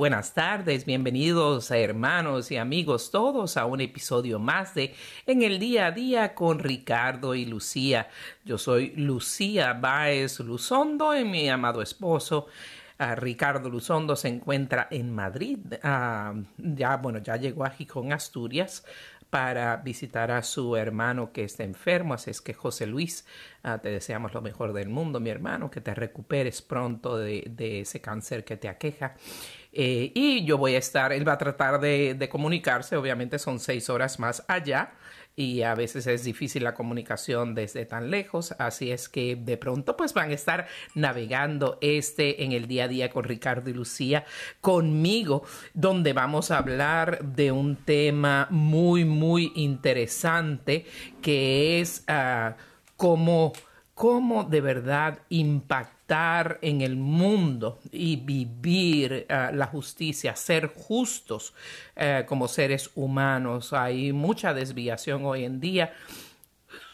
buenas tardes, bienvenidos hermanos y amigos todos a un episodio más de En el día a día con Ricardo y Lucía. Yo soy Lucía Báez Luzondo y mi amado esposo. ah, Ricardo Luzondo se encuentra en Madrid. ah, ya, bueno, ya llegó a Gijón, Asturias, para visitar a su hermano que está enfermo. Así es que José Luis, ah, te deseamos lo mejor del mundo, mi hermano, que te recuperes pronto de ese cáncer que te aqueja. Eh, y yo voy a estar, él va a tratar de, comunicarse, obviamente son seis horas más allá y a veces es difícil la comunicación desde tan lejos, así es que de pronto pues van a estar navegando este en el día a día con Ricardo y Lucía conmigo, donde vamos a hablar de un tema muy muy interesante que es ah, cómo cómo de verdad impactar en el mundo y vivir uh, la justicia, ser justos uh, como seres humanos. Hay mucha desviación hoy en día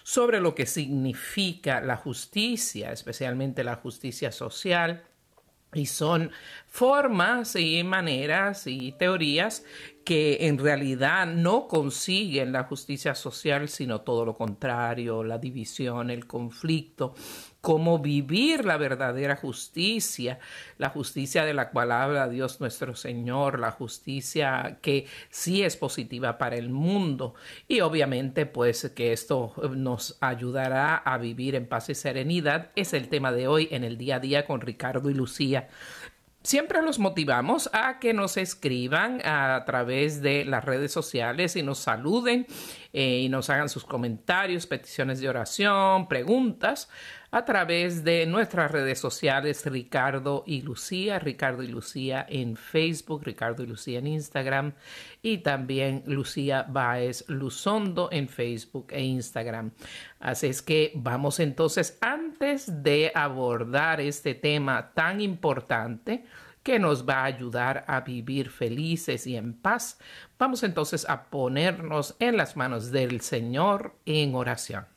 sobre lo que significa la justicia, especialmente la justicia social. Y son formas y maneras y teorías que en realidad no consiguen la justicia social, sino todo lo contrario, la división, el conflicto, cómo vivir la verdadera justicia, la justicia de la cual habla Dios nuestro Señor, la justicia que sí es positiva para el mundo y obviamente pues que esto nos ayudará a vivir en paz y serenidad es el tema de hoy en el día a día con Ricardo y Lucía. Siempre los motivamos a que nos escriban a través de las redes sociales y nos saluden eh, y nos hagan sus comentarios, peticiones de oración, preguntas a través de nuestras redes sociales Ricardo y Lucía, Ricardo y Lucía en Facebook, Ricardo y Lucía en Instagram y también Lucía Baez Luzondo en Facebook e Instagram. Así es que vamos entonces, antes de abordar este tema tan importante, que nos va a ayudar a vivir felices y en paz. Vamos entonces a ponernos en las manos del Señor en oración.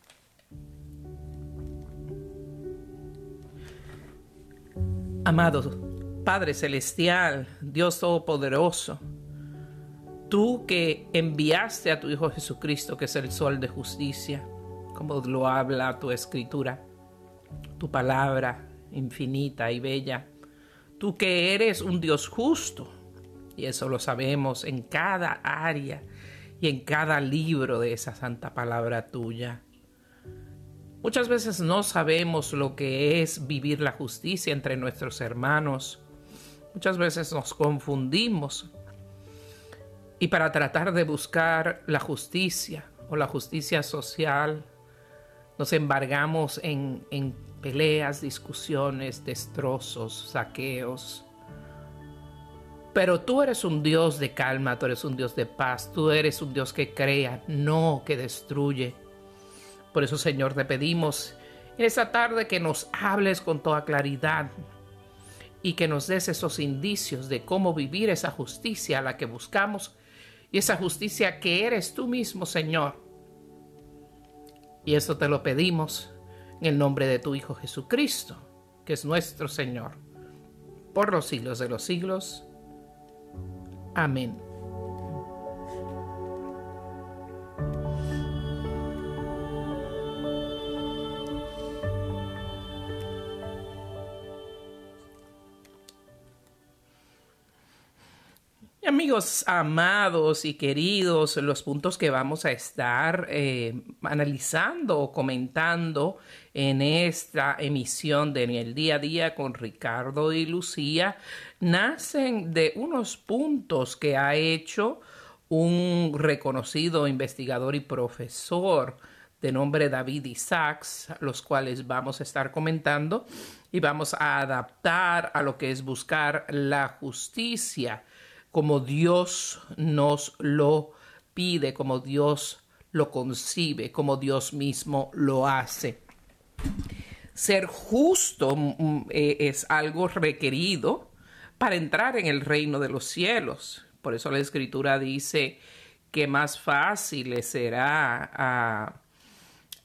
Amado Padre Celestial, Dios Todopoderoso, tú que enviaste a tu Hijo Jesucristo, que es el sol de justicia, como lo habla tu escritura, tu palabra infinita y bella, tú que eres un Dios justo, y eso lo sabemos en cada área y en cada libro de esa santa palabra tuya. Muchas veces no sabemos lo que es vivir la justicia entre nuestros hermanos. Muchas veces nos confundimos. Y para tratar de buscar la justicia o la justicia social, nos embargamos en, en peleas, discusiones, destrozos, saqueos. Pero tú eres un Dios de calma, tú eres un Dios de paz, tú eres un Dios que crea, no que destruye. Por eso, Señor, te pedimos en esta tarde que nos hables con toda claridad y que nos des esos indicios de cómo vivir esa justicia a la que buscamos y esa justicia que eres tú mismo, Señor. Y eso te lo pedimos en el nombre de tu Hijo Jesucristo, que es nuestro Señor, por los siglos de los siglos. Amén. Amigos amados y queridos, los puntos que vamos a estar eh, analizando o comentando en esta emisión de En el día a día con Ricardo y Lucía nacen de unos puntos que ha hecho un reconocido investigador y profesor de nombre David Isaacs, los cuales vamos a estar comentando y vamos a adaptar a lo que es buscar la justicia como Dios nos lo pide, como Dios lo concibe, como Dios mismo lo hace. Ser justo mm, mm, eh, es algo requerido para entrar en el reino de los cielos. Por eso la escritura dice que más fácil será a,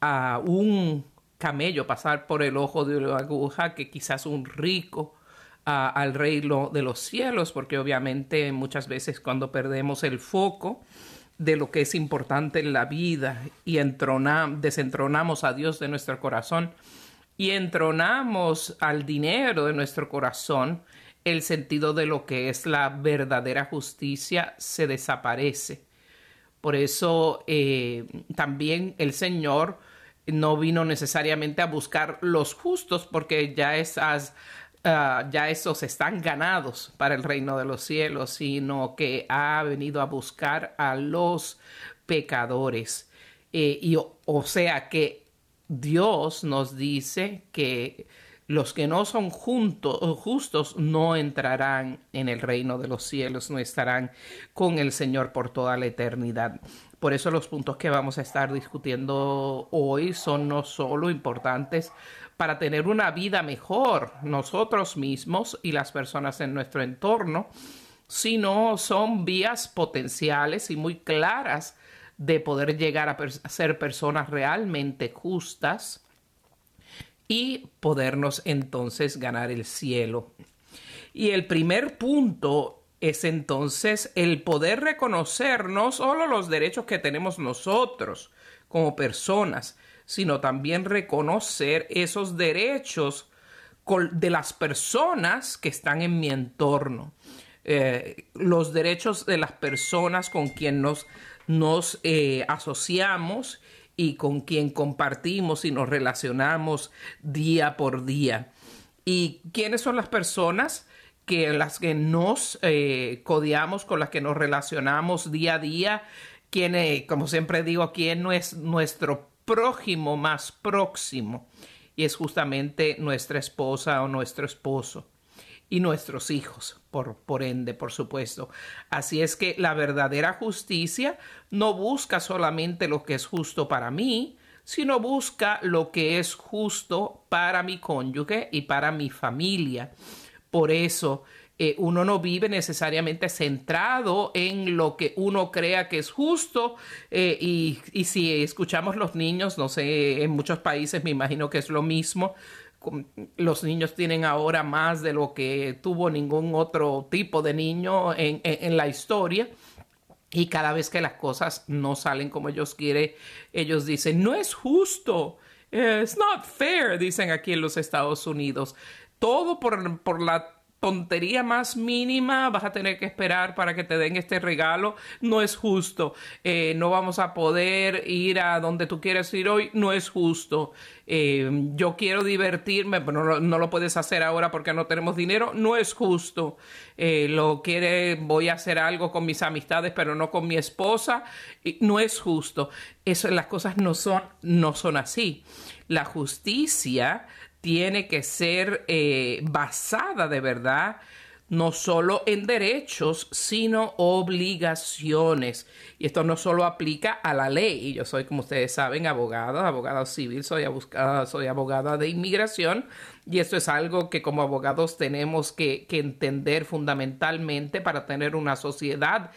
a un camello pasar por el ojo de la aguja que quizás un rico al reino de los cielos, porque obviamente muchas veces cuando perdemos el foco de lo que es importante en la vida y desentronamos a Dios de nuestro corazón y entronamos al dinero de nuestro corazón, el sentido de lo que es la verdadera justicia se desaparece. Por eso eh, también el Señor no vino necesariamente a buscar los justos, porque ya esas Ah, ya esos están ganados para el reino de los cielos, sino que ha venido a buscar a los pecadores. Eh, y o, sea que Dios nos dice que los que no son justos no entrarán en el reino de los cielos, no estarán con el Señor por toda la eternidad. Por eso los puntos que vamos a estar discutiendo hoy son no solo importantes para tener una vida mejor nosotros mismos y las personas en nuestro entorno, sino son vías potenciales y muy claras de poder llegar a, ser personas realmente justas y podernos entonces ganar el cielo. Y el primer punto es entonces el poder reconocer no solo los derechos que tenemos nosotros como personas, sino también reconocer esos derechos de las personas que están en mi entorno. Eh, los derechos de las personas con quien nos, nos eh, asociamos y con quien compartimos y nos relacionamos día por día. ¿Y quiénes son las personas? que las que nos eh, codiamos, con las que nos relacionamos día a día, quién, como siempre digo, quién no es nuestro prójimo más próximo y es justamente nuestra esposa o nuestro esposo y nuestros hijos, por, por ende, por supuesto. Así es que la verdadera justicia no busca solamente lo que es justo para mí, sino busca lo que es justo para mi cónyuge y para mi familia. Por eso eh, uno no vive necesariamente centrado en lo que uno crea que es justo eh, y, si escuchamos los niños, no sé, en muchos países me imagino que es lo mismo. Los niños tienen ahora más de lo que tuvo ningún otro tipo de niño en, en, la historia. Y cada vez que las cosas no salen como ellos quieren, ellos dicen, no es justo. It's not fair, dicen aquí en los Estados Unidos. Todo por, por la tontería más mínima vas a tener que esperar para que te den este regalo. No es justo. Eh, no vamos a poder ir a donde tú quieres ir hoy. No es justo. Eh, yo quiero divertirme, pero no, lo puedes hacer ahora porque no tenemos dinero. No es justo. Eh, lo quiere, voy a hacer algo con mis amistades, pero no con mi esposa. No es justo. Las cosas no son, no son así. La justicia tiene que ser eh, basada de verdad no solo en derechos, sino obligaciones. Y esto no solo aplica a la ley. Yo soy, como ustedes saben, abogada, abogada civil, soy, abogada, soy abogada de inmigración. Y esto es algo que como abogados tenemos que, entender fundamentalmente para tener una sociedad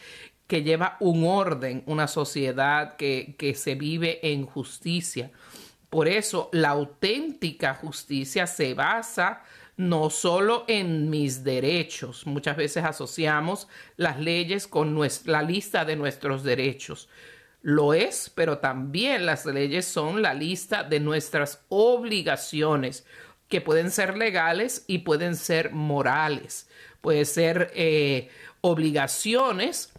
que lleva un orden, una sociedad que, que se vive en justicia. Por eso la auténtica justicia se basa no solo en mis derechos. Muchas veces asociamos las leyes con la lista de nuestros derechos. Lo es, pero también las leyes son la lista de nuestras obligaciones, que pueden ser legales y pueden ser morales. puede ser eh, obligaciones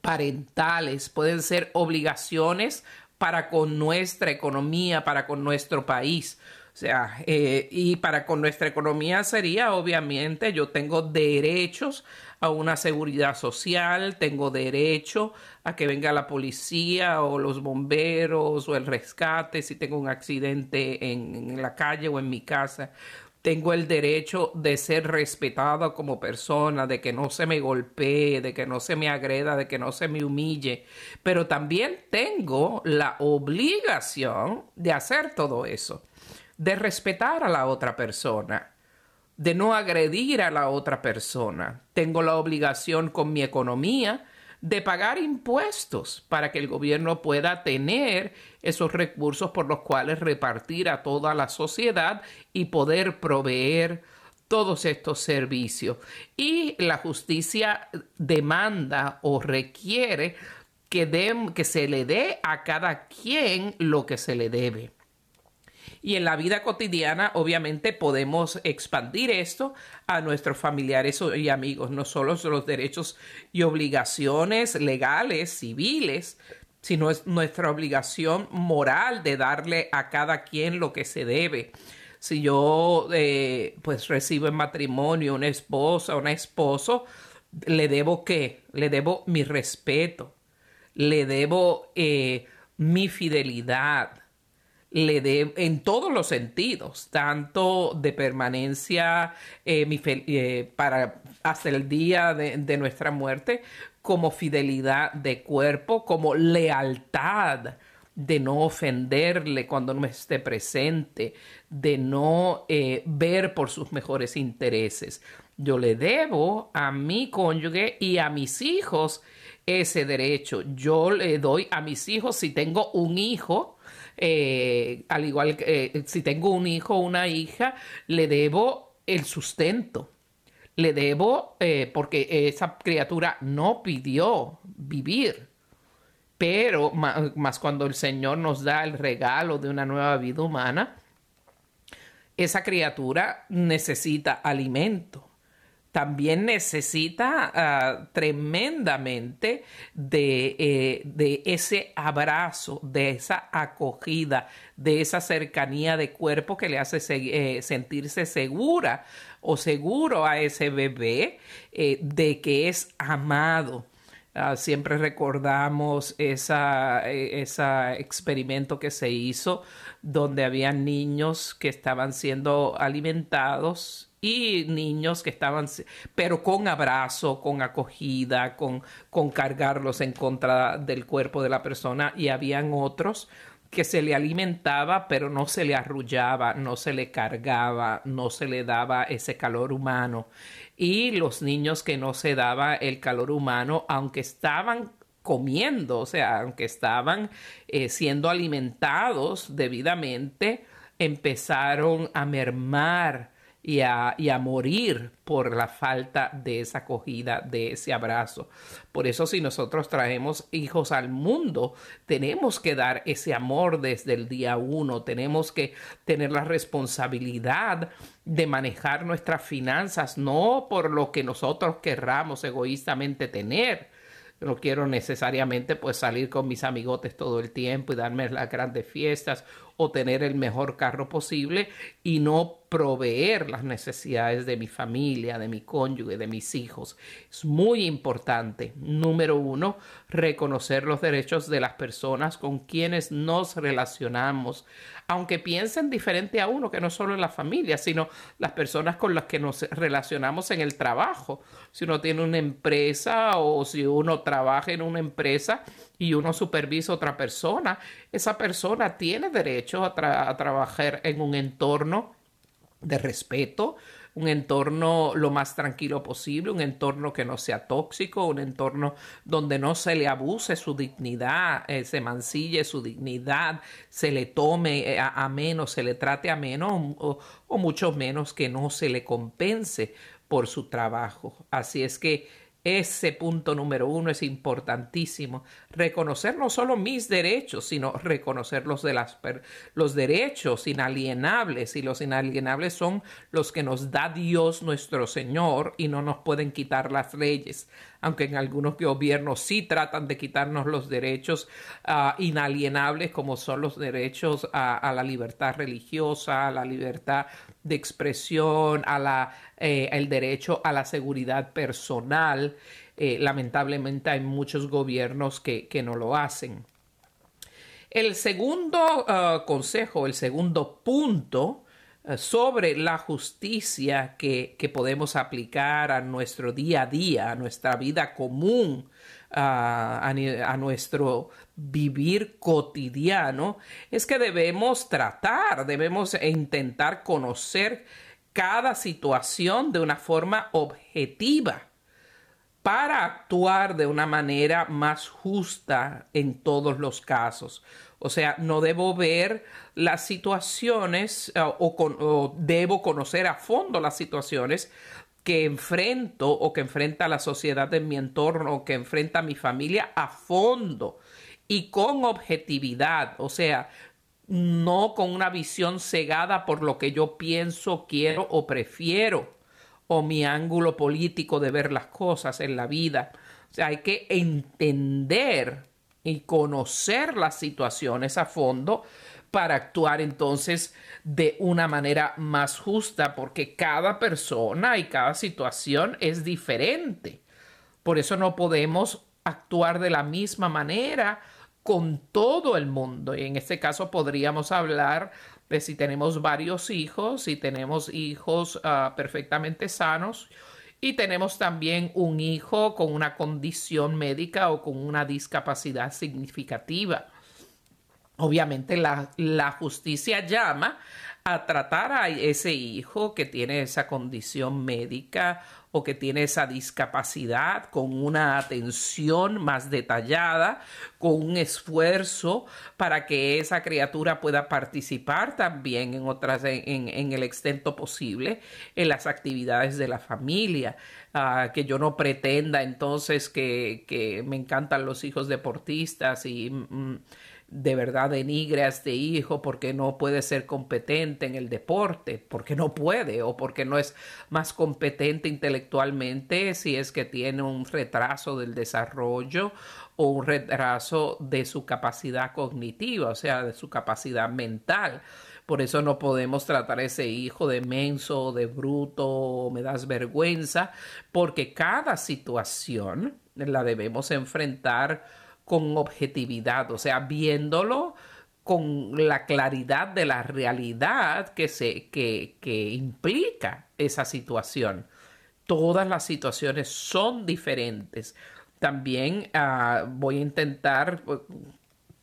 parentales, pueden ser obligaciones para con nuestra economía, para con nuestro país. O sea, eh, y para con nuestra economía sería, obviamente, yo tengo derechos a una seguridad social, tengo derecho a que venga la policía o los bomberos o el rescate si tengo un accidente en, en la calle o en mi casa. Tengo el derecho de ser respetada como persona, de que no se me golpee, de que no se me agreda, de que no se me humille. Pero también tengo la obligación de hacer todo eso, de respetar a la otra persona, de no agredir a la otra persona. Tengo la obligación con mi economía de pagar impuestos para que el gobierno pueda tener esos recursos por los cuales repartir a toda la sociedad y poder proveer todos estos servicios. Y la justicia demanda o requiere que, que se le dé a cada quien lo que se le debe. Y en la vida cotidiana, obviamente, podemos expandir esto a nuestros familiares y amigos, no solo los derechos y obligaciones legales, civiles, sino es nuestra obligación moral de darle a cada quien lo que se debe. Si yo eh, pues recibo en matrimonio una esposa, un esposo, le debo qué? Le debo mi respeto, le debo eh, mi fidelidad, le dé en todos los sentidos, tanto de permanencia eh, eh, para hasta el día de, nuestra muerte, como fidelidad de cuerpo, como lealtad de no ofenderle cuando no esté presente, de no eh, ver por sus mejores intereses. Yo le debo a mi cónyuge y a mis hijos ese derecho. Yo le doy a mis hijos, si tengo un hijo, eh, al igual que eh, si tengo un hijo o una hija, le debo el sustento. Le debo, eh, porque esa criatura no pidió vivir. Pero más cuando el Señor nos da el regalo de una nueva vida humana, esa criatura necesita alimento también necesita ah, tremendamente eh, de, ese abrazo, de esa acogida, de esa cercanía de cuerpo que le hace eh, sentirse segura o seguro a ese bebé eh, de que es amado. Ah, siempre recordamos ese experimento que se hizo donde había niños que estaban siendo alimentados y niños que estaban, pero con abrazo, con acogida, con, con cargarlos en contra del cuerpo de la persona y habían otros que se le alimentaba, pero no se le arrullaba, no se le cargaba, no se le daba ese calor humano. Y los niños que no se daba el calor humano, aunque estaban comiendo, o sea, aunque estaban eh, siendo alimentados debidamente, empezaron a mermar y a, y a, morir por la falta de esa acogida, de ese abrazo. Por eso si nosotros traemos hijos al mundo, tenemos que dar ese amor desde el día uno, tenemos que tener la responsabilidad de manejar nuestras finanzas, no por lo que nosotros querramos egoístamente tener, no quiero necesariamente pues salir con mis amigotes todo el tiempo y darme las grandes fiestas o tener el mejor carro posible y no proveer las necesidades de mi familia, de mi cónyuge, de mis hijos. Es muy importante, número uno, reconocer los derechos de las personas con quienes nos relacionamos, aunque piensen diferente a uno, que no solo en la familia, sino las personas con las que nos relacionamos en el trabajo. Si uno tiene una empresa o si uno trabaja en una empresa y uno supervisa a otra persona, esa persona tiene a, trabajar en un entorno de respeto, un entorno lo más tranquilo posible, un entorno que no sea tóxico, un entorno donde no se le abuse su dignidad, eh, se mancille su dignidad, se le tome eh, a, menos, se le trate a menos o, o mucho menos que no se le compense por su trabajo. Así es que Ese punto número uno es importantísimo. Reconocer no solo mis derechos, sino reconocer los, de las los derechos inalienables. Y los inalienables son los que nos da Dios nuestro Señor y no nos pueden quitar las leyes. Aunque en algunos gobiernos sí tratan de quitarnos los derechos uh, inalienables, como son los derechos a, la libertad religiosa, a la libertad de expresión, a la, eh, el derecho a la seguridad personal. Eh, lamentablemente hay muchos gobiernos que, que, no lo hacen. El segundo uh, consejo, el segundo punto sobre la justicia que, que, podemos aplicar a nuestro día a día, a nuestra vida común, a, a nuestro vivir cotidiano, es que debemos tratar, debemos intentar conocer cada situación de una forma objetiva para actuar de una manera más justa en todos los casos. O sea, no debo ver las situaciones uh, o, con, o, debo conocer a fondo las situaciones que enfrento o que enfrenta la sociedad de mi entorno o que enfrenta mi familia a fondo y con objetividad, o sea, no con una visión cegada por lo que yo pienso, quiero o prefiero, o mi ángulo político de ver las cosas en la vida. O sea, hay que entender y conocer las situaciones a fondo para actuar entonces de una manera más justa, porque cada persona y cada situación es diferente. Por eso no podemos actuar de la misma manera con todo el mundo. Y en este caso podríamos hablar de si tenemos varios hijos, si tenemos hijos uh, perfectamente sanos y tenemos también un hijo con una condición médica o con una discapacidad significativa. Obviamente la, la justicia llama a tratar a ese hijo que tiene esa condición médica o que tiene esa discapacidad con una atención más detallada, con un esfuerzo para que esa criatura pueda participar también en otras, en, el extento posible en las actividades de la familia. Uh, que yo no pretenda entonces que, que, me encantan los hijos deportistas y mm, de verdad denigre a este hijo porque no puede ser competente en el deporte, porque no puede o porque no es más competente intelectualmente si es que tiene un retraso del desarrollo o un retraso de su capacidad cognitiva, o sea, de su capacidad mental. Por eso no podemos tratar a ese hijo de menso, de bruto, me das vergüenza, porque cada situación la debemos enfrentar con objetividad, o sea, viéndolo con la claridad de la realidad que, se, que, que implica esa situación. Todas las situaciones son diferentes. También uh, voy a intentar uh,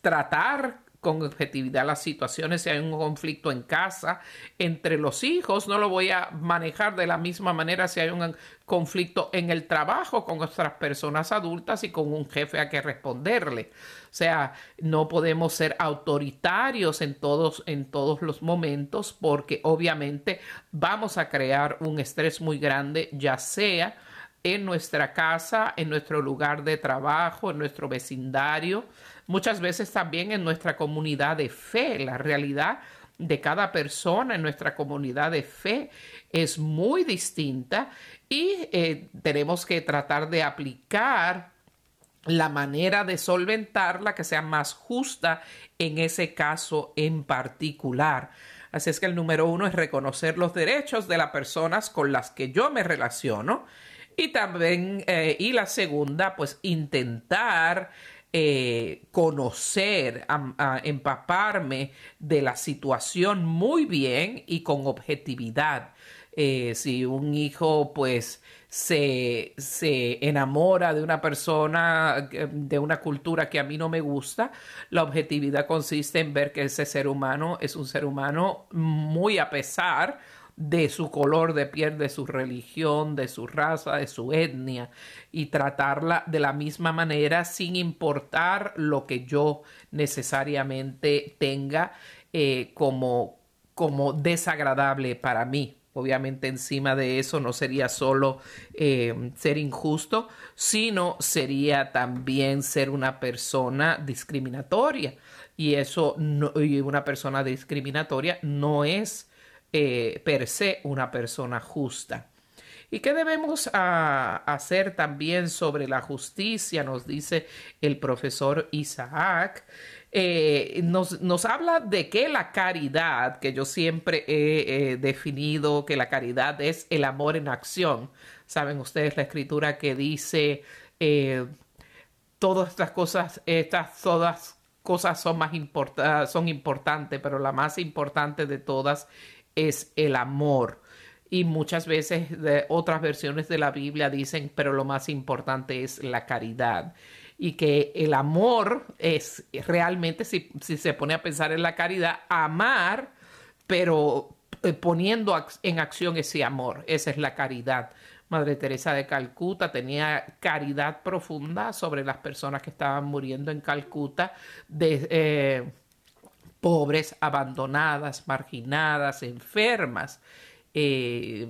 tratar con objetividad las situaciones, si hay un conflicto en casa entre los hijos, no lo voy a manejar de la misma manera si hay un conflicto en el trabajo con otras personas adultas y con un jefe a que responderle. O sea, no podemos ser autoritarios en todos, en todos los momentos porque obviamente vamos a crear un estrés muy grande, ya sea en nuestra casa, en nuestro lugar de trabajo, en nuestro vecindario, muchas veces también en nuestra comunidad de fe. La realidad de cada persona en nuestra comunidad de fe es muy distinta y eh, tenemos que tratar de aplicar la manera de solventarla que sea más justa en ese caso en particular. Así es que el número uno es reconocer los derechos de las personas con las que yo me relaciono y también, eh, y la segunda, pues intentar eh, conocer, a, empaparme de la situación muy bien y con objetividad. Eh, si un hijo pues se, se, enamora de una persona, eh, de una cultura que a mí no me gusta, la objetividad consiste en ver que ese ser humano es un ser humano muy a pesar de su color de piel, de su religión, de su raza, de su etnia y tratarla de la misma manera sin importar lo que yo necesariamente tenga eh, como, como desagradable para mí. Obviamente encima de eso no sería solo eh, ser injusto, sino sería también ser una persona discriminatoria. Y eso, y una persona discriminatoria no es eh, per se una persona justa. ¿Y qué debemos ah, hacer también sobre la justicia? Nos dice el profesor Isaac. Eh, nos, habla de que la caridad, que yo siempre he definido que la caridad es el amor en acción. Saben ustedes la escritura que dice eh, todas estas cosas, estas todas cosas son más importantes, son importantes, pero la más importante de todas es el amor. Y muchas veces de otras versiones de la Biblia dicen, pero lo más importante es la caridad y que el amor es realmente, si, se pone a pensar en la caridad, amar, pero eh, poniendo en acción ese amor, esa es la caridad. Madre Teresa de Calcuta tenía caridad profunda sobre las personas que estaban muriendo en Calcuta, de, eh, pobres, abandonadas, marginadas, enfermas. Eh,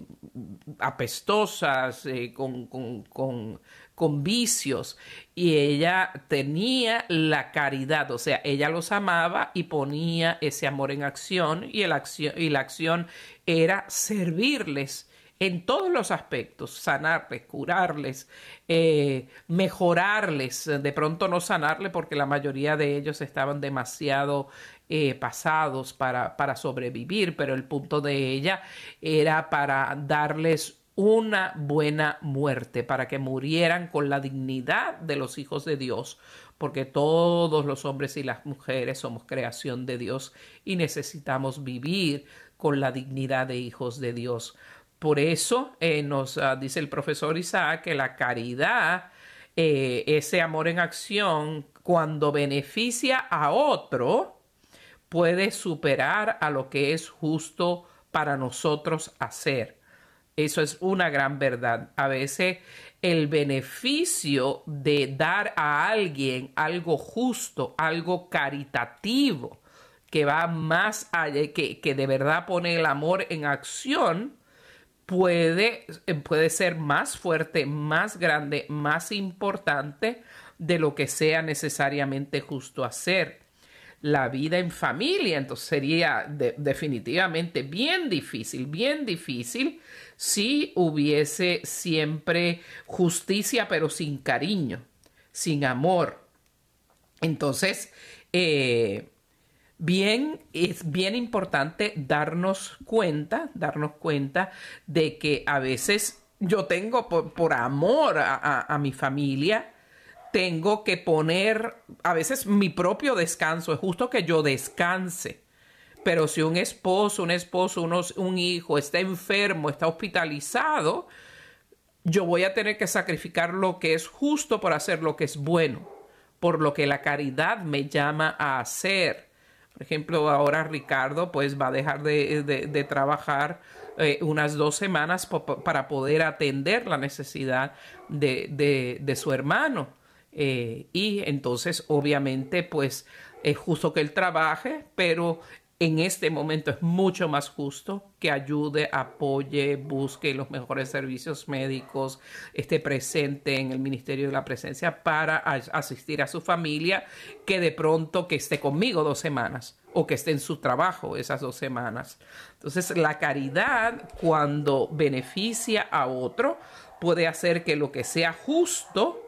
apestosas, con, con, con vicios y ella tenía la caridad, o sea, ella los amaba y ponía ese amor en acción y, el acción, y la acción era servirles en todos los aspectos, sanarles, curarles, eh, mejorarles, de pronto no sanarles porque la mayoría de ellos estaban demasiado eh, pasados para, para sobrevivir, pero el punto de ella era para darles una buena muerte, para que murieran con la dignidad de los hijos de Dios, porque todos los hombres y las mujeres somos creación de Dios y necesitamos vivir con la dignidad de hijos de Dios. Por eso eh, nos ah, dice el profesor Isaac que la caridad, eh, ese amor en acción, cuando beneficia a otro, puede superar a lo que es justo para nosotros hacer. Eso es una gran verdad. A veces el beneficio de dar a alguien algo justo, algo caritativo, que va más allá, que, que de verdad pone el amor en acción, puede, puede ser más fuerte, más grande, más importante de lo que sea necesariamente justo hacer la vida en familia. Entonces sería definitivamente bien difícil, bien difícil si hubiese siempre justicia, pero sin cariño, sin amor. Entonces, eh, bien, es bien importante darnos cuenta, darnos cuenta de que a veces yo tengo por, amor a mi familia, tengo que poner a veces mi propio descanso. Es justo que yo descanse. Pero si un esposo, un esposo, un hijo está enfermo, está hospitalizado, yo voy a tener que sacrificar lo que es justo por hacer lo que es bueno, por lo que la caridad me llama a hacer. Por ejemplo, ahora Ricardo pues va a dejar de, trabajar eh, unas dos semanas para poder atender la necesidad de su hermano. Eh, y entonces, obviamente, pues es justo que él trabaje, pero en este momento es mucho más justo que ayude, apoye, busque los mejores servicios médicos, esté presente en el Ministerio de la Presencia para asistir a su familia, que de pronto que esté conmigo dos semanas o que esté en su trabajo esas dos semanas. Entonces, la caridad, cuando beneficia a otro, puede hacer que lo que sea justo,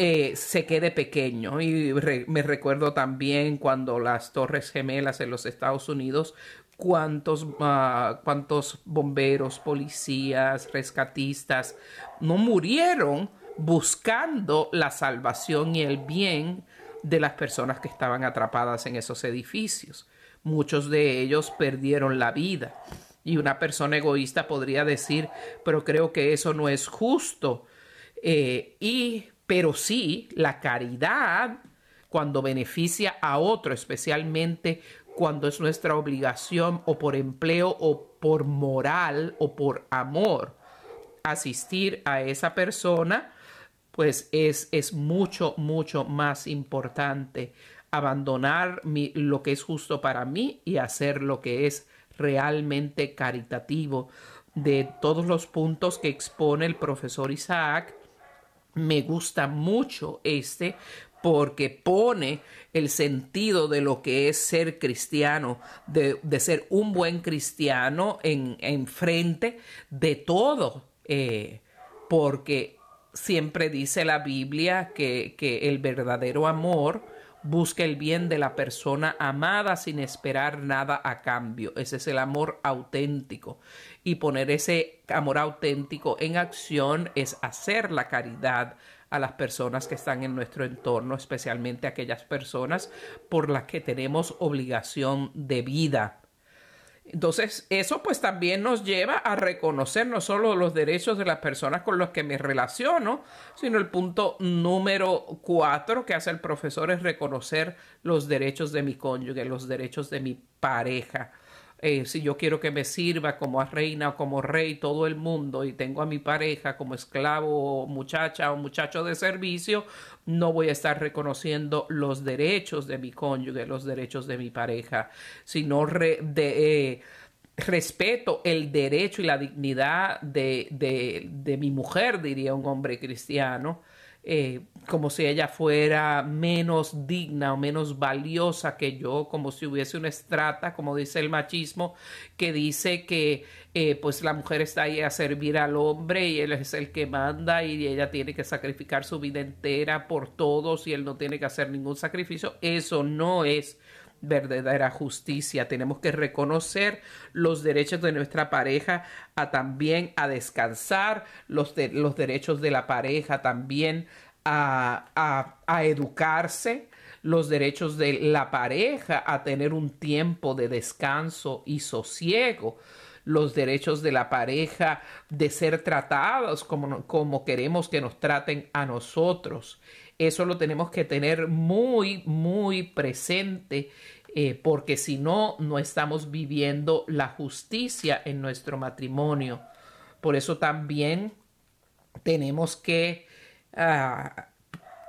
eh, se quede pequeño. Y me recuerdo también cuando las Torres Gemelas en los Estados Unidos, cuántos, ah, cuántos bomberos, policías, rescatistas no murieron buscando la salvación y el bien de las personas que estaban atrapadas en esos edificios. Muchos de ellos perdieron la vida. Y una persona egoísta podría decir, pero creo que eso no es justo. Eh, y pero sí la caridad cuando beneficia a otro, especialmente cuando es nuestra obligación o por empleo o por moral o por amor asistir a esa persona, pues es, es mucho, mucho más importante abandonar lo que es justo para mí y hacer lo que es realmente caritativo. De todos los puntos que expone el profesor Isaac, me gusta mucho este porque pone el sentido de lo que es ser cristiano, de, ser un buen cristiano en, frente de todo, eh, porque siempre dice la Biblia que, que el verdadero amor busca el bien de la persona amada sin esperar nada a cambio. Ese es el amor auténtico. Y poner ese amor auténtico en acción es hacer la caridad a las personas que están en nuestro entorno, especialmente aquellas personas por las que tenemos obligación de vida. Entonces, eso pues también nos lleva a reconocer no solo los derechos de las personas con las que me relaciono, sino el punto número cuatro que hace el profesor es reconocer los derechos de mi cónyuge, los derechos de mi pareja. Eh, si yo quiero que me sirva como reina o como rey todo el mundo y tengo a mi pareja como esclavo o muchacha o muchacho de servicio, no voy a estar reconociendo los derechos de mi cónyuge, los derechos de mi pareja, sino eh, respeto el derecho y la dignidad de, de mi mujer, diría un hombre cristiano eh, como si ella fuera menos digna o menos valiosa que yo, como si hubiese una estrata, como dice el machismo, que dice que eh, pues la mujer está ahí a servir al hombre y él es el que manda y ella tiene que sacrificar su vida entera por todos y él no tiene que hacer ningún sacrificio. Eso no es verdadera justicia. Tenemos que reconocer los derechos de nuestra pareja a también a descansar, los, los derechos de la pareja también a, a educarse, los derechos de la pareja a tener un tiempo de descanso y sosiego los derechos de la pareja de ser tratados como, como, queremos que nos traten a nosotros. Eso lo tenemos que tener muy, muy presente eh, porque si no, no estamos viviendo la justicia en nuestro matrimonio. Por eso también tenemos que, ah,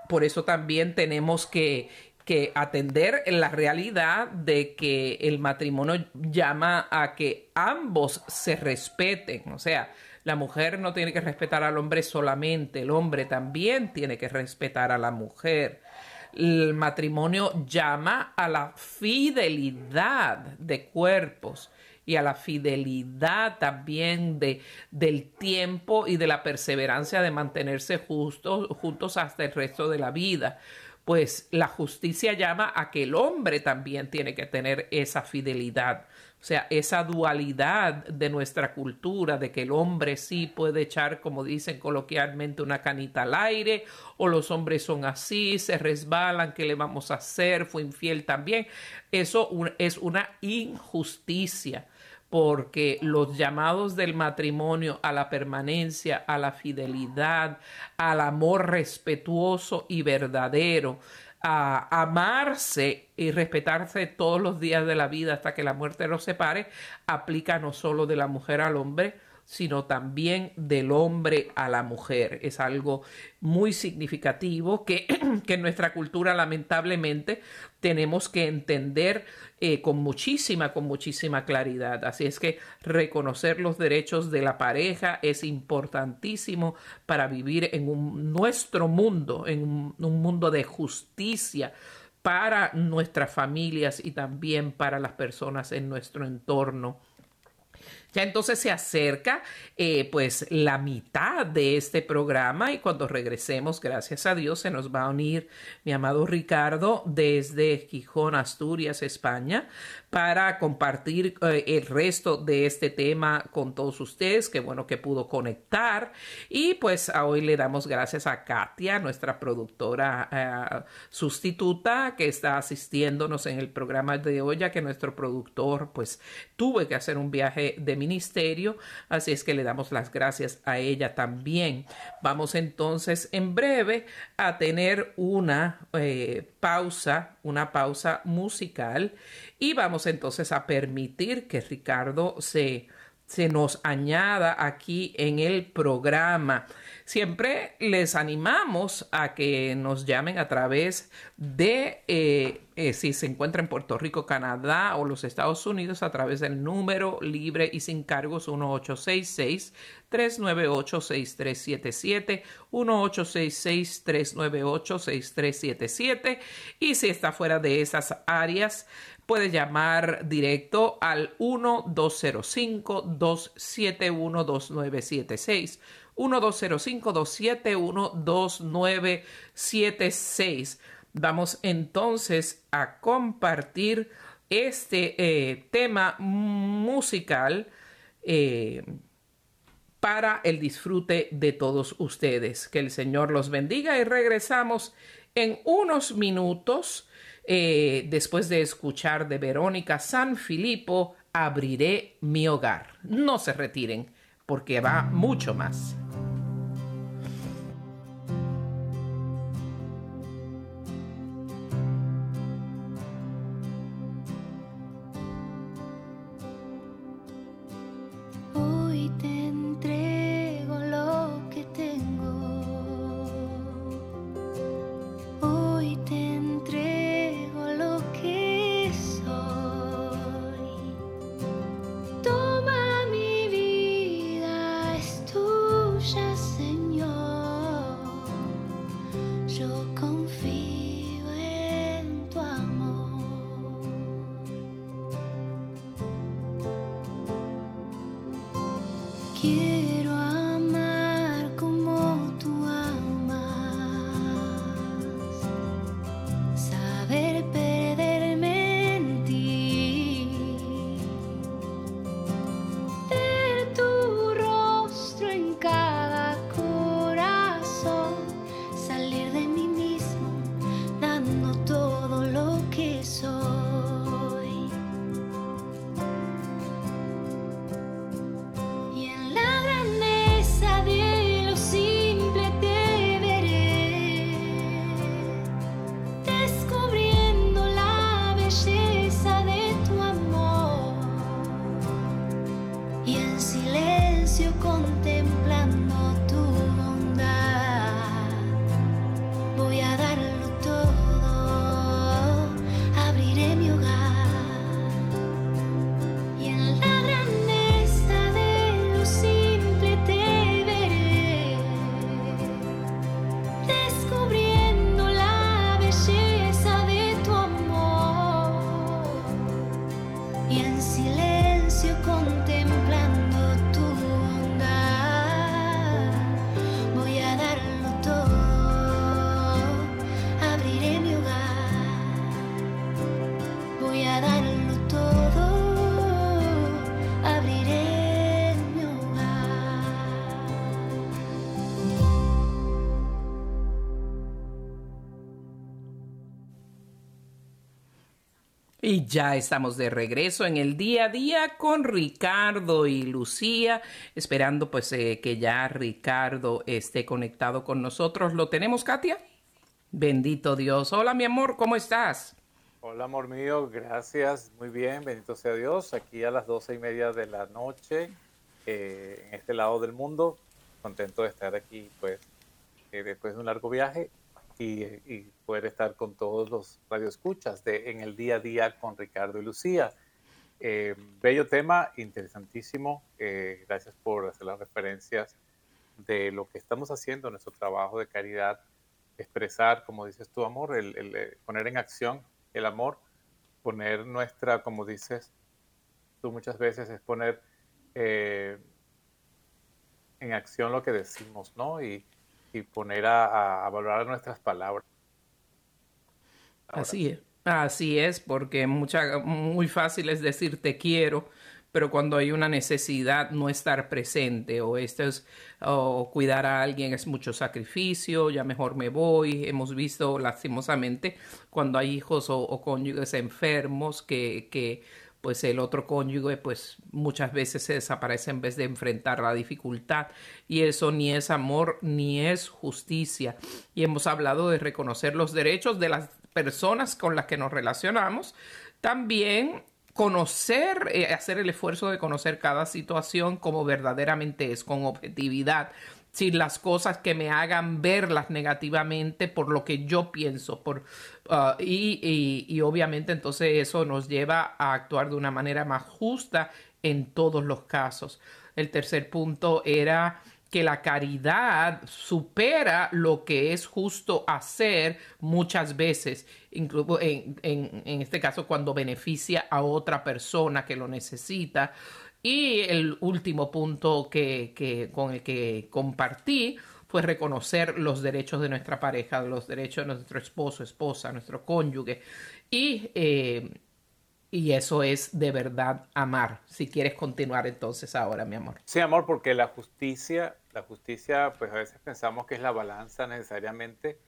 por eso también tenemos que, que atender la realidad de que el matrimonio llama a que ambos se respeten. O sea, la mujer no tiene que respetar al hombre solamente, el hombre también tiene que respetar a la mujer el matrimonio llama a la fidelidad de cuerpos y a la fidelidad también de, del tiempo y de la perseverancia de mantenerse justos, juntos hasta el resto de la vida. Pues la justicia llama a que el hombre también tiene que tener esa fidelidad. O sea, esa dualidad de nuestra cultura, de que el hombre sí puede echar, como dicen coloquialmente, una canita al aire, o los hombres son así, se resbalan, ¿qué le vamos a hacer? Fue infiel también. Eso es una injusticia, porque los llamados del matrimonio a la permanencia, a la fidelidad, al amor respetuoso y verdadero, a amarse y respetarse todos los días de la vida hasta que la muerte los separe, aplica no solo de la mujer al hombre, sino también del hombre a la mujer. Es algo muy significativo que, que en nuestra cultura lamentablemente tenemos que entender eh, con muchísima, con muchísima claridad. Así es que reconocer los derechos de la pareja es importantísimo para vivir en un, nuestro mundo, en un mundo de justicia para nuestras familias y también para las personas en nuestro entorno. Ya entonces se acerca eh, pues la mitad de este programa y cuando regresemos, gracias a Dios, se nos va a unir mi amado Ricardo desde Gijón, Asturias, España, para compartir eh, el resto de este tema con todos ustedes. Qué bueno que pudo conectar. Y pues hoy le damos gracias a Katia, nuestra productora eh, sustituta, que está asistiéndonos en el programa de hoy, ya que nuestro productor pues tuvo que hacer un viaje de ministerio, así es que le damos las gracias a ella también. Vamos entonces en breve a tener una eh, pausa, una pausa musical y vamos entonces a permitir que Ricardo se, se nos añada aquí en el programa. Siempre les animamos a que nos llamen a través de, eh, eh, si se encuentra en Puerto Rico, Canadá o los Estados Unidos, a través del número libre y sin cargos 1866 398 6377 1866 398 6377 y si está fuera de esas áreas puede llamar directo al 1205 271 2976 1205-271-2976. Vamos entonces a compartir este eh, tema musical eh, para el disfrute de todos ustedes. Que el Señor los bendiga y regresamos en unos minutos eh, después de escuchar de Verónica San Filipo, abriré mi hogar. No se retiren porque va mucho más. 如果 Y ya estamos de regreso en el día a día con Ricardo y Lucía, esperando pues eh, que ya Ricardo esté conectado con nosotros. ¿Lo tenemos, Katia? Bendito Dios. Hola, mi amor, ¿cómo estás? Hola, amor mío, gracias. Muy bien, bendito sea Dios. Aquí a las doce y media de la noche, eh, en este lado del mundo. Contento de estar aquí, pues, eh, después de un largo viaje y, poder estar con todos los radioescuchas de En el Día a Día con Ricardo y Lucía. Eh, bello tema, interesantísimo. Eh, gracias por hacer las referencias de lo que estamos haciendo, nuestro trabajo de caridad, expresar, como dices tu amor, el, eh, poner en acción el amor, poner nuestra, como dices tú muchas veces, es poner en acción lo que decimos, ¿no? Y, y poner a, valorar nuestras palabras. Así es, así es, porque mucha, muy fácil es decir te quiero, pero cuando hay una necesidad no estar presente o esto es o cuidar a alguien es mucho sacrificio, ya mejor me voy. Hemos visto lastimosamente cuando hay hijos o, o cónyuges enfermos que, que pues el otro cónyuge pues muchas veces se desaparece en vez de enfrentar la dificultad. Y eso ni es amor ni es justicia. Y hemos hablado de reconocer los derechos de las personas con las que nos relacionamos. También conocer, eh, hacer el esfuerzo de conocer cada situación como verdaderamente es, con objetividad, sin las cosas que me hagan verlas negativamente por lo que yo pienso. Por, uh, y, y, obviamente entonces eso nos lleva a actuar de una manera más justa en todos los casos. El tercer punto era que la caridad supera lo que es justo hacer muchas veces, incluso en, en, en, este caso cuando beneficia a otra persona que lo necesita. Y el último punto que, que, con el que compartí fue reconocer los derechos de nuestra pareja, los derechos de nuestro esposo, esposa, nuestro cónyuge. Y eh, y eso es de verdad amar. Si quieres continuar entonces ahora, mi amor. Sí, amor, porque la justicia, la justicia, pues a veces pensamos que es la balanza necesariamente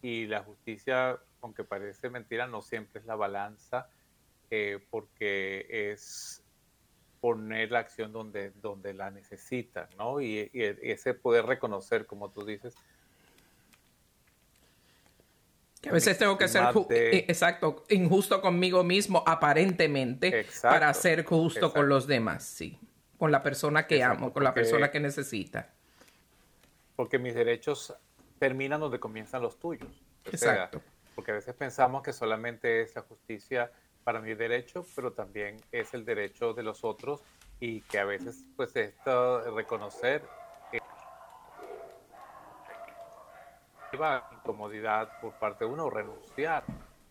y la justicia, aunque parece mentira, no siempre es la balanza eh, porque es poner la acción donde, donde la necesita, ¿no? y ese poder reconocer, como tú dices, a veces tengo que ser eh, exacto, injusto conmigo mismo, aparentemente, para ser justo con los demás, sí. Con la persona que amo, con la persona que necesita. Porque mis derechos terminan donde comienzan los tuyos. exacto. porque a veces pensamos que solamente es la justicia para mi derecho, pero también es el derecho de los otros y que a veces pues esto reconocer incomodidad por parte de uno renunciar,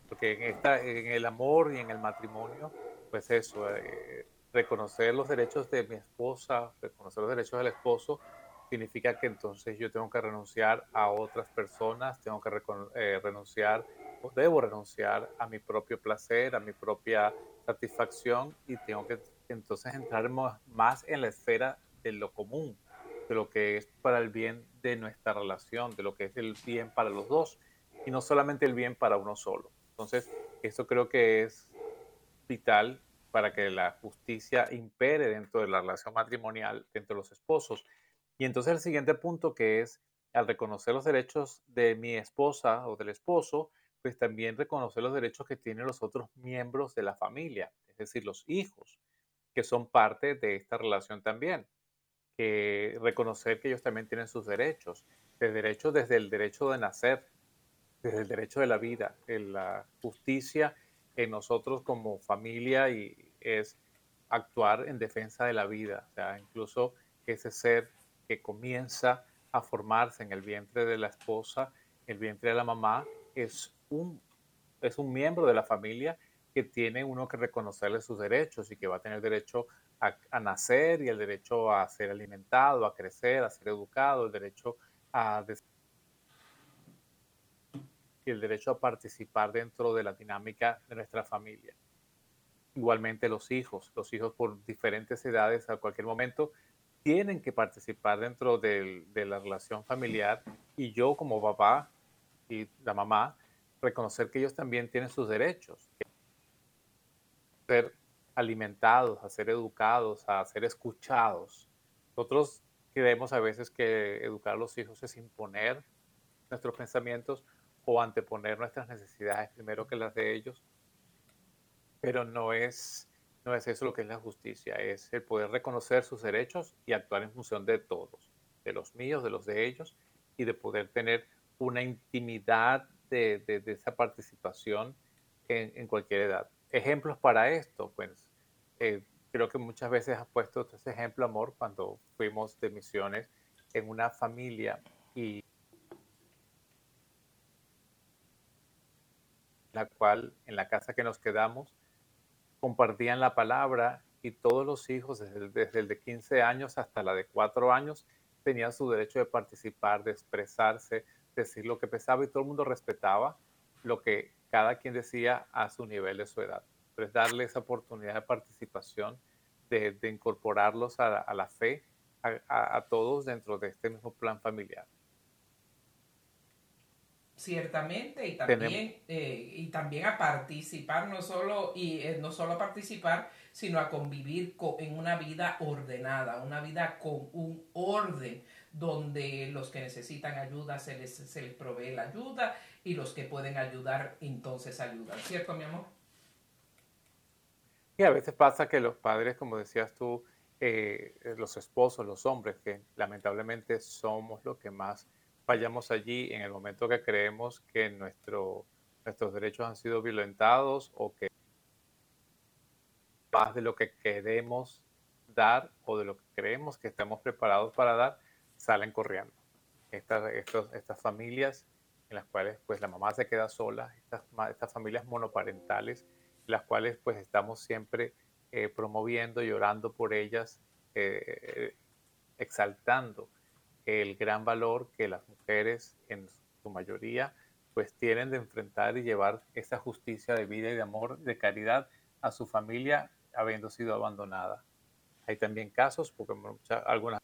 porque en, esta, en el amor y en el matrimonio, pues eso, eh, reconocer los derechos de mi esposa, reconocer los derechos del esposo, significa que entonces yo tengo que renunciar a otras personas, tengo que eh, renunciar debo renunciar a mi propio placer, a mi propia satisfacción y tengo que entonces entrar más en la esfera de lo común, de lo que es para el bien de nuestra relación, de lo que es el bien para los dos y no solamente el bien para uno solo. Entonces, esto creo que es vital para que la justicia impere dentro de la relación matrimonial entre los esposos. Y entonces el siguiente punto que es, al reconocer los derechos de mi esposa o del esposo, pues también reconocer los derechos que tienen los otros miembros de la familia, es decir, los hijos, que son parte de esta relación también que reconocer que ellos también tienen sus derechos, de derechos desde el derecho de nacer, desde el derecho de la vida, en la justicia en nosotros como familia y es actuar en defensa de la vida, o sea, incluso ese ser que comienza a formarse en el vientre de la esposa, el vientre de la mamá, es es un miembro de la familia que tiene uno que reconocerle sus derechos y que va a tener derecho a, nacer y el derecho a ser alimentado, a crecer, a ser educado, el derecho a y el derecho a participar dentro de la dinámica de nuestra familia. Igualmente los hijos, los hijos por diferentes edades a cualquier momento tienen que participar dentro de, de la relación familiar y yo como papá y la mamá reconocer que ellos también tienen sus derechos, ser alimentados, a ser educados, a ser escuchados. Nosotros creemos a veces que educar a los hijos es imponer nuestros pensamientos o anteponer nuestras necesidades primero que las de ellos, pero no es, no es eso lo que es la justicia, es el poder reconocer sus derechos y actuar en función de todos, de los míos, de los de ellos, y de poder tener una intimidad de, esa participación en, cualquier edad. Ejemplos para esto, pues eh, creo que muchas veces has puesto ese ejemplo, amor, cuando fuimos de misiones en una familia y la cual en la casa que nos quedamos compartían la palabra y todos los hijos, desde desde el de 15 años hasta la de 4 años, tenían su derecho de participar, de expresarse, decir lo que pensaba y todo el mundo respetaba lo que cada quien decía a su nivel de su edad. Pero es darle esa oportunidad de participación, de, incorporarlos a, la fe, a, todos dentro de este mismo plan familiar. Ciertamente, y también, eh, y también a participar, no solo, y eh, no solo a participar, sino a convivir en una vida ordenada, una vida con un orden, donde los que necesitan ayuda se les, se les provee la ayuda y los que pueden ayudar entonces ayudan, ¿cierto mi amor? Y a veces pasa que los padres, como decías tú, eh, los esposos, los hombres, que lamentablemente somos los que más fallamos allí en el momento que creemos que nuestro, nuestros derechos han sido violentados o que más de lo que queremos dar o de lo que creemos que estamos preparados para dar, salen corriendo. Estas, estas familias en las cuales pues la mamá se queda sola, estas, estas familias monoparentales, en las cuales pues estamos siempre eh, promoviendo y orando por ellas, eh, exaltando el gran valor que las mujeres en su mayoría pues tienen de enfrentar y llevar esa justicia de vida y de amor, de caridad a su familia habiendo sido abandonada. Hay también casos, porque muchas, algunas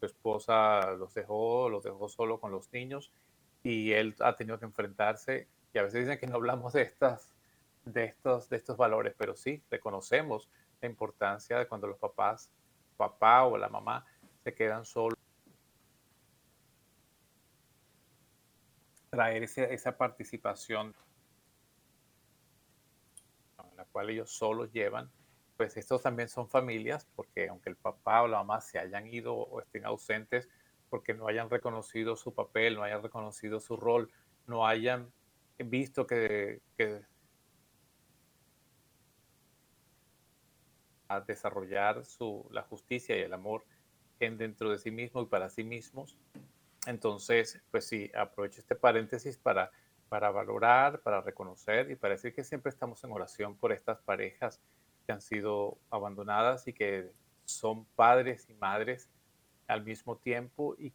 su esposa los dejó, los dejó solo con los niños y él ha tenido que enfrentarse. Y a veces dicen que no hablamos de estas de estos de estos valores, pero sí reconocemos la importancia de cuando los papás, papá o la mamá se quedan solos. Traer esa participación en la cual ellos solos llevan pues estos también son familias, porque aunque el papá o la mamá se hayan ido o estén ausentes, porque no hayan reconocido su papel, no hayan reconocido su rol, no hayan visto que, a desarrollar su, la justicia y el amor en dentro de sí mismo y para sí mismos. Entonces, pues sí, aprovecho este paréntesis para, para valorar, para reconocer y para decir que siempre estamos en oración por estas parejas han sido abandonadas y que son padres y madres al mismo tiempo y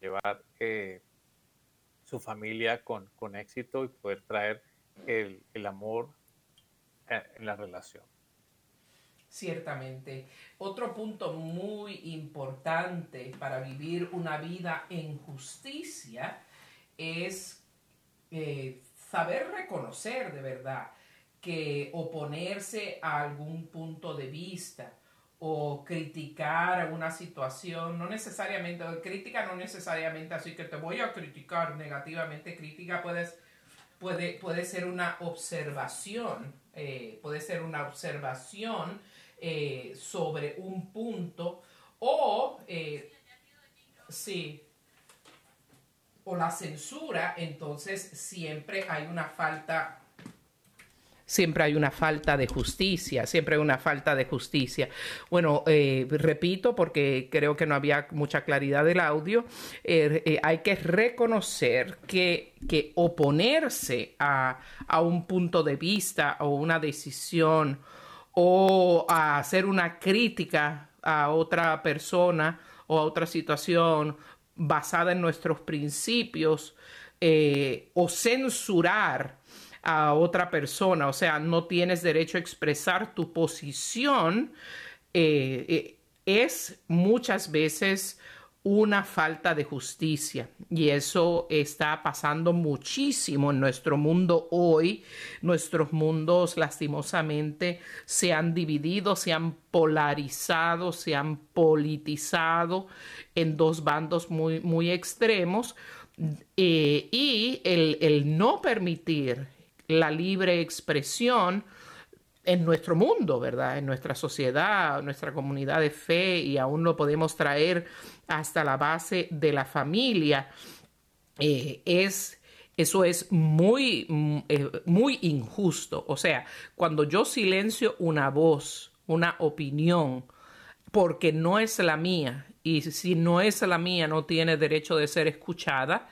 llevar eh, su familia con, con, éxito y poder traer el, el amor eh, en la relación. Ciertamente. Otro punto muy importante para vivir una vida en justicia es eh, saber reconocer de verdad que oponerse a algún punto de vista o criticar una situación, no necesariamente, crítica no necesariamente así que te voy a criticar negativamente, crítica puedes, puede, puede ser una observación, eh, puede ser una observación eh, sobre un punto o, eh, sí, o la censura, entonces siempre hay una falta siempre hay una falta de justicia, siempre hay una falta de justicia. Bueno, eh, repito, porque creo que no había mucha claridad del audio, eh, eh, hay que reconocer que, que oponerse a, a, un punto de vista o una decisión o a hacer una crítica a otra persona o a otra situación basada en nuestros principios o censurar a otra persona, o sea, no tienes derecho a expresar tu posición, eh, eh, es muchas veces una falta de justicia y eso está pasando muchísimo en nuestro mundo hoy. Nuestros mundos lastimosamente se han dividido, se han polarizado, se han politizado en dos bandos muy, muy extremos. Eh, y el, el no permitir la libre expresión en nuestro mundo, ¿verdad? En nuestra sociedad, nuestra comunidad de fe y aún lo podemos traer hasta la base de la familia. Eh, es, eso es muy, mm, eh, muy injusto. O sea, cuando yo silencio una voz, una opinión, porque no es la mía, y si no es la mía no tiene derecho de ser escuchada,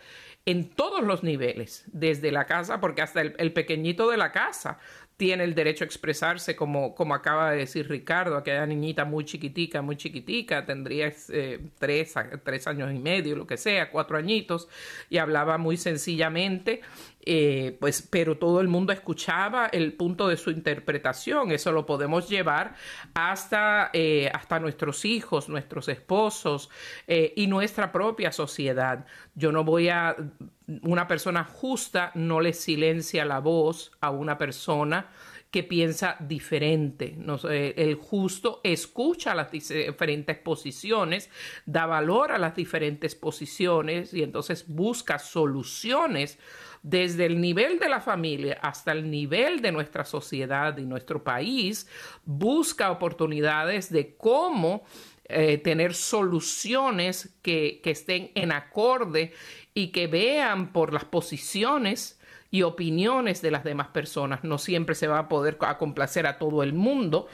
en todos los niveles, desde la casa, porque hasta el, pequeñito de la casa tiene el derecho a expresarse como, como acaba de decir Ricardo, aquella niñita muy chiquitica, muy chiquitica, tendría eh, tres, tres años y medio, lo que sea, cuatro añitos, y hablaba muy sencillamente eh, pues, pero todo el mundo escuchaba el punto de su interpretación. Eso lo podemos llevar hasta, eh, hasta nuestros hijos, nuestros esposos eh, y nuestra propia sociedad. Yo no voy a, una persona justa no le silencia la voz a una persona que piensa diferente. el justo escucha las diferentes posiciones, da valor a las diferentes posiciones y entonces busca soluciones desde el nivel de la familia hasta el nivel de nuestra sociedad y nuestro país, busca oportunidades de cómo eh, tener soluciones que, estén en acorde y que vean por las posiciones y opiniones de las demás personas. No siempre se va a poder complacer a todo el mundo,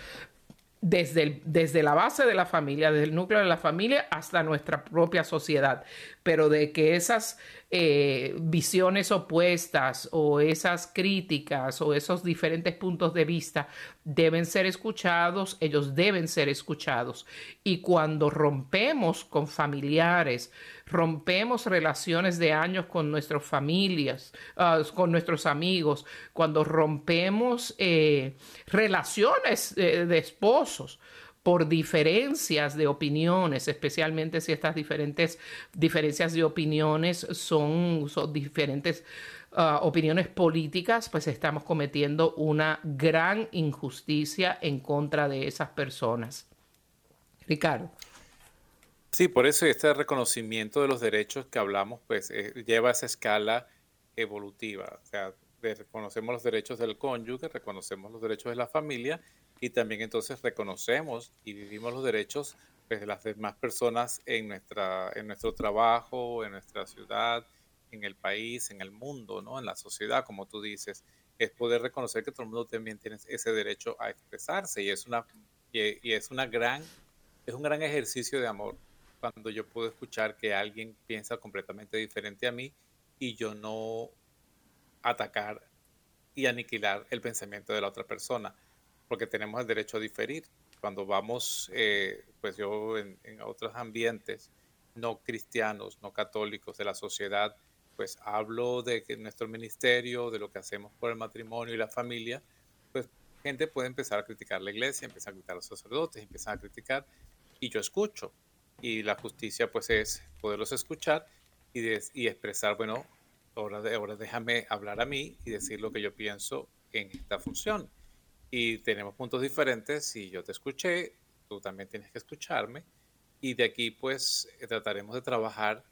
desde, desde, la base de la familia, desde el núcleo de la familia hasta nuestra propia sociedad, pero de que esas eh, visiones opuestas o esas críticas o esos diferentes puntos de vista deben ser escuchados, ellos deben ser escuchados. Y cuando rompemos con familiares, rompemos relaciones de años con nuestras familias, ah, con nuestros amigos, cuando rompemos eh, relaciones eh, de esposos, por diferencias de opiniones, especialmente si estas diferentes diferencias de opiniones son, son diferentes uh, opiniones políticas, pues estamos cometiendo una gran injusticia en contra de esas personas. Ricardo. Sí, por eso este reconocimiento de los derechos que hablamos, pues eh, lleva esa escala evolutiva. O sea, reconocemos los derechos del cónyuge, reconocemos los derechos de la familia y también entonces reconocemos y vivimos los derechos pues, de las demás personas en, nuestra, en nuestro trabajo, en nuestra ciudad, en el país, en el mundo, ¿no? en la sociedad, como tú dices. Es poder reconocer que todo el mundo también tiene ese derecho a expresarse y es una, y, es una gran, es un gran ejercicio de amor cuando yo puedo escuchar que alguien piensa completamente diferente a mí y yo no atacar y aniquilar el pensamiento de la otra persona porque tenemos el derecho a diferir. Cuando vamos, eh, pues yo en, otros ambientes no cristianos, no católicos de la sociedad, pues hablo de que nuestro ministerio, de lo que hacemos por el matrimonio y la familia, pues gente puede empezar a criticar la iglesia, empieza a criticar a los sacerdotes, empiezan a criticar y yo escucho. Y la justicia pues es poderlos escuchar y, y expresar, bueno, ahora, déjame hablar a mí y decir lo que yo pienso en esta función y tenemos puntos diferentes. y yo te escuché, tú también tienes que escucharme. Y de aquí, pues, eh, trataremos de trabajar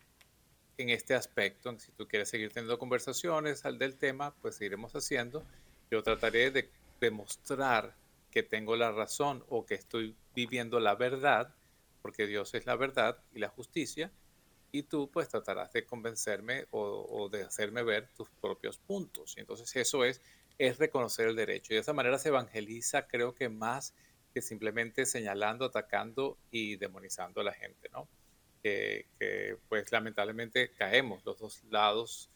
en este aspecto. Si tú quieres seguir teniendo conversaciones al del tema, pues seguiremos haciendo. Yo trataré de demostrar que tengo la razón o que estoy viviendo la verdad, porque Dios es la verdad y la justicia, y tú pues tratarás de convencerme o, de hacerme ver tus propios puntos. Y entonces eso es es reconocer el derecho. Y de esa manera se evangeliza, creo que más que simplemente señalando, atacando y demonizando a la gente, ¿no? Que, pues lamentablemente caemos los dos lados,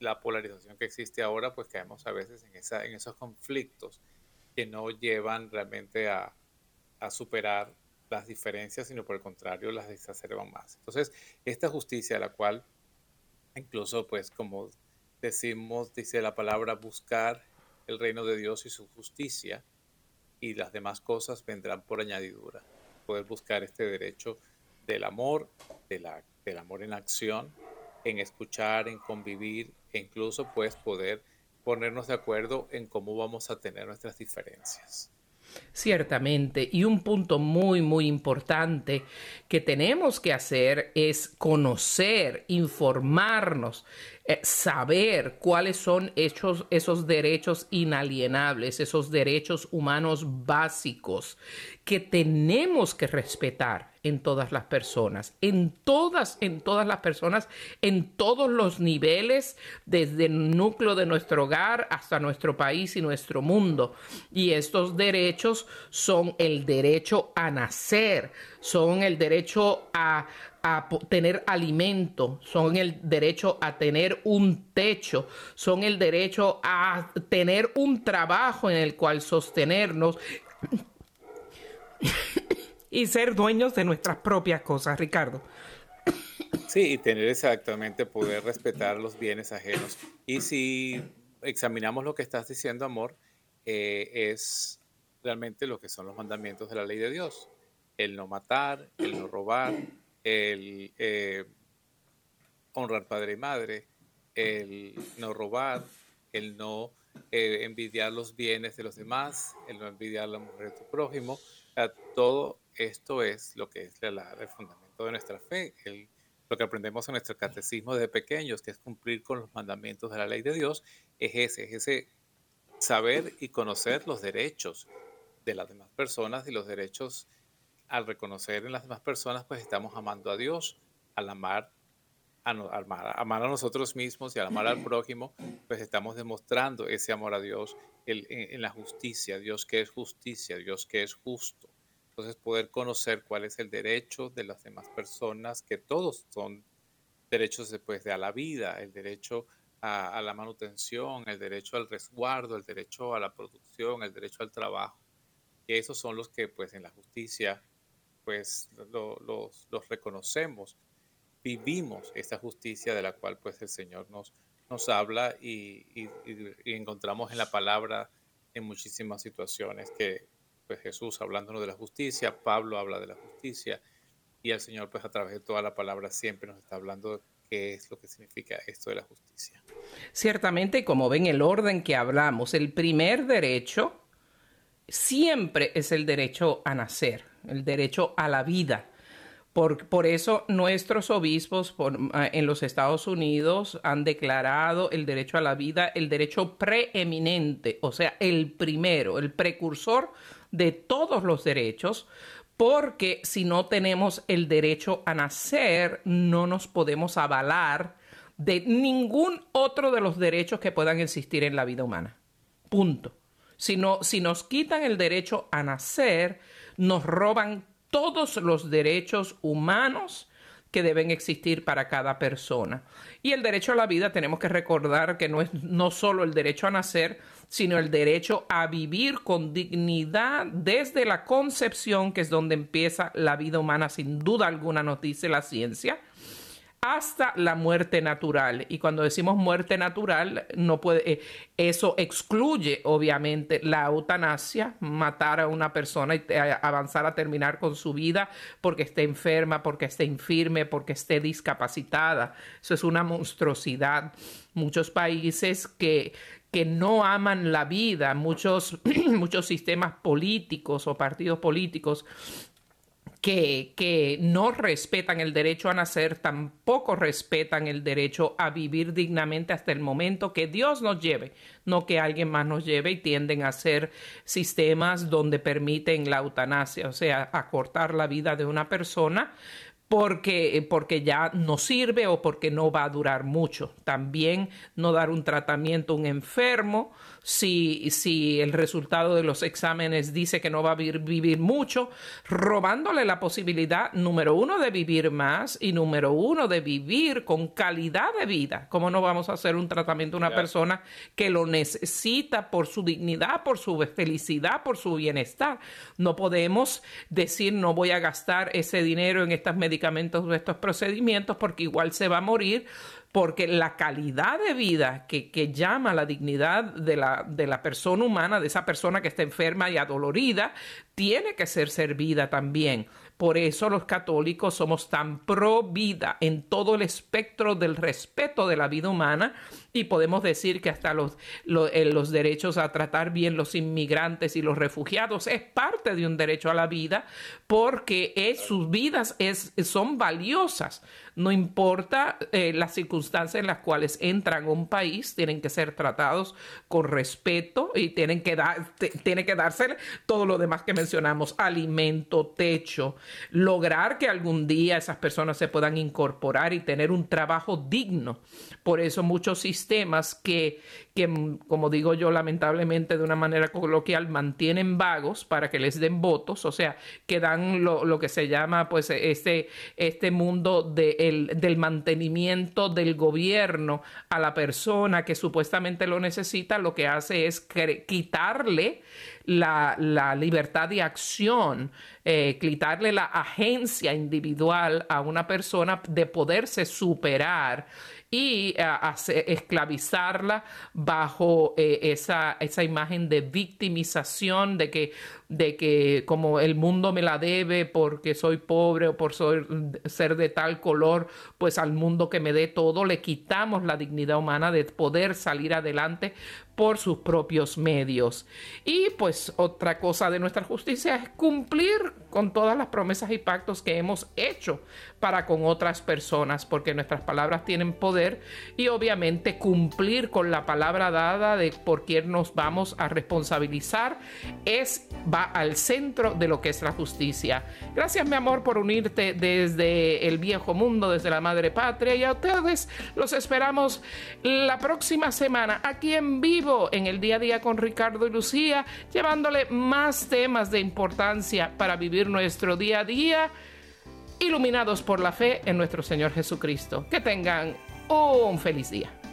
la polarización que existe ahora, pues caemos a veces en, esa, en esos conflictos que no llevan realmente a, a superar las diferencias, sino por el contrario las exacerban más. Entonces, esta justicia, la cual incluso pues como decimos, dice la palabra, buscar el reino de Dios y su justicia, y las demás cosas vendrán por añadidura. Poder buscar este derecho del amor, de la, del amor en acción, en escuchar, en convivir, e incluso pues poder ponernos de acuerdo en cómo vamos a tener nuestras diferencias. Ciertamente, y un punto muy, muy importante que tenemos que hacer es conocer, informarnos eh, saber cuáles son esos, esos derechos inalienables, esos derechos humanos básicos que tenemos que respetar en todas las personas, en todas, en todas las personas, en todos los niveles, desde el núcleo de nuestro hogar hasta nuestro país y nuestro mundo. Y estos derechos son el derecho a nacer, son el derecho a, tener alimento, son el derecho a tener un techo, son el derecho a tener un trabajo en el cual sostenernos y ser dueños de nuestras propias cosas, Ricardo. Sí, y tener exactamente poder respetar los bienes ajenos. Y si examinamos lo que estás diciendo, amor, eh, es realmente lo que son los mandamientos de la ley de Dios. El no matar, el no robar, el eh, honrar padre y madre, el no robar, el no eh, envidiar los bienes de los demás, el no envidiar la mujer de tu prójimo. todo esto es lo que es el fundamento de nuestra fe, lo que aprendemos en nuestro catecismo desde pequeños, que es cumplir con los mandamientos de la ley de Dios, es ese, es ese saber y conocer los derechos de las demás personas y los derechos al reconocer en las demás personas, pues estamos amando a Dios, al amar a, amar, a nosotros mismos y al amar al prójimo, pues estamos demostrando ese amor a Dios en, en, la justicia, Dios que es justicia, Dios que es justo. Entonces poder conocer cuál es el derecho de las demás personas, que todos son derechos después de a la vida, el derecho a, la manutención, el derecho al resguardo, el derecho a la producción, el derecho al trabajo. Que esos son los que pues en la justicia pues los, los reconocemos vivimos esta justicia de la cual pues el Señor nos, nos habla y, encontramos en la palabra en muchísimas situaciones que pues Jesús hablándonos de la justicia, Pablo habla de la justicia y el Señor pues a través de toda la palabra siempre nos está hablando de qué es lo que significa esto de la justicia. Ciertamente, como ven el orden que hablamos, el primer derecho siempre es el derecho a nacer, el derecho a la vida. Por, eso nuestros obispos ah, en los Estados Unidos han declarado el derecho a la vida el derecho preeminente, o sea, el primero, el precursor de todos los derechos, porque si no tenemos el derecho a nacer, no nos podemos avalar de ningún otro de los derechos que puedan existir en la vida humana. Punto. Si, si nos quitan el derecho a nacer, nos roban todos los derechos humanos que deben existir para cada persona. Y el derecho a la vida tenemos que recordar que no es no solo el derecho a nacer, sino el derecho a vivir con dignidad desde la concepción, que es donde empieza la vida humana, sin duda alguna nos dice la ciencia hasta la muerte natural. Y cuando decimos muerte natural, no puede, eh, eso excluye obviamente la eutanasia, matar a una persona y avanzar a terminar con su vida porque esté enferma, porque esté infirme, porque esté discapacitada. Eso es una monstruosidad. Muchos países que, que no aman la vida, muchos, muchos sistemas políticos o partidos políticos que, no respetan el derecho a nacer, tampoco respetan el derecho a vivir dignamente hasta el momento que Dios nos lleve, no que alguien más nos lleve y tienden a ser sistemas donde permiten la eutanasia, o sea, acortar la vida de una persona porque, porque ya no sirve o porque no va a durar mucho. También no dar un tratamiento a un enfermo si, si el resultado de los exámenes dice que no va a vivir, mucho, robándole la posibilidad, número uno, de vivir más y número uno, de vivir con calidad de vida. ¿Cómo no vamos a hacer un tratamiento a una persona que lo necesita por su dignidad, por su felicidad, por su bienestar? No podemos decir no voy a gastar ese dinero en estos medicamentos o estos procedimientos porque igual se va a morir porque la calidad de vida que, llama la dignidad de la, de la, persona humana, de esa persona que está enferma y adolorida, tiene que ser servida también. Por eso los católicos somos tan pro vida en todo el espectro del respeto de la vida humana y podemos decir que hasta los, eh, los, derechos a tratar bien los inmigrantes y los refugiados es parte de un derecho a la vida porque es, sus vidas es, son valiosas. No importa eh, las circunstancias en las cuales entran a un país, tienen que ser tratados con respeto y tienen que, dar, tiene que darse todo lo demás que mencionamos, alimento, techo, lograr que algún día esas personas se puedan incorporar y tener un trabajo digno. Por eso muchos sistemas que, que, como digo yo, lamentablemente de una manera coloquial, mantienen vagos para que les den votos, o sea, que dan lo, que se llama pues este, este mundo de del mantenimiento del gobierno a la persona que supuestamente lo necesita, lo que hace es quitarle la, libertad de acción, eh, quitarle la agencia individual a una persona de poderse superar y esclavizarla bajo eh, esa, esa imagen de victimización, de que de que como el mundo me la debe porque soy pobre o por ser de tal color, pues al mundo que me dé todo le quitamos la dignidad humana de poder salir adelante por sus propios medios. Y pues otra cosa de nuestra justicia es cumplir con todas las promesas y pactos que hemos hecho para con otras personas, porque nuestras palabras tienen poder y obviamente cumplir con la palabra dada de por quién nos vamos a responsabilizar es va al centro de lo que es la justicia. Gracias mi amor por unirte desde el viejo mundo, desde la madre patria y a ustedes los esperamos la próxima semana aquí en vivo en el día a día con Ricardo y Lucía, llevándole más temas de importancia para vivir nuestro día a día iluminados por la fe en nuestro Señor Jesucristo. Que tengan un feliz día.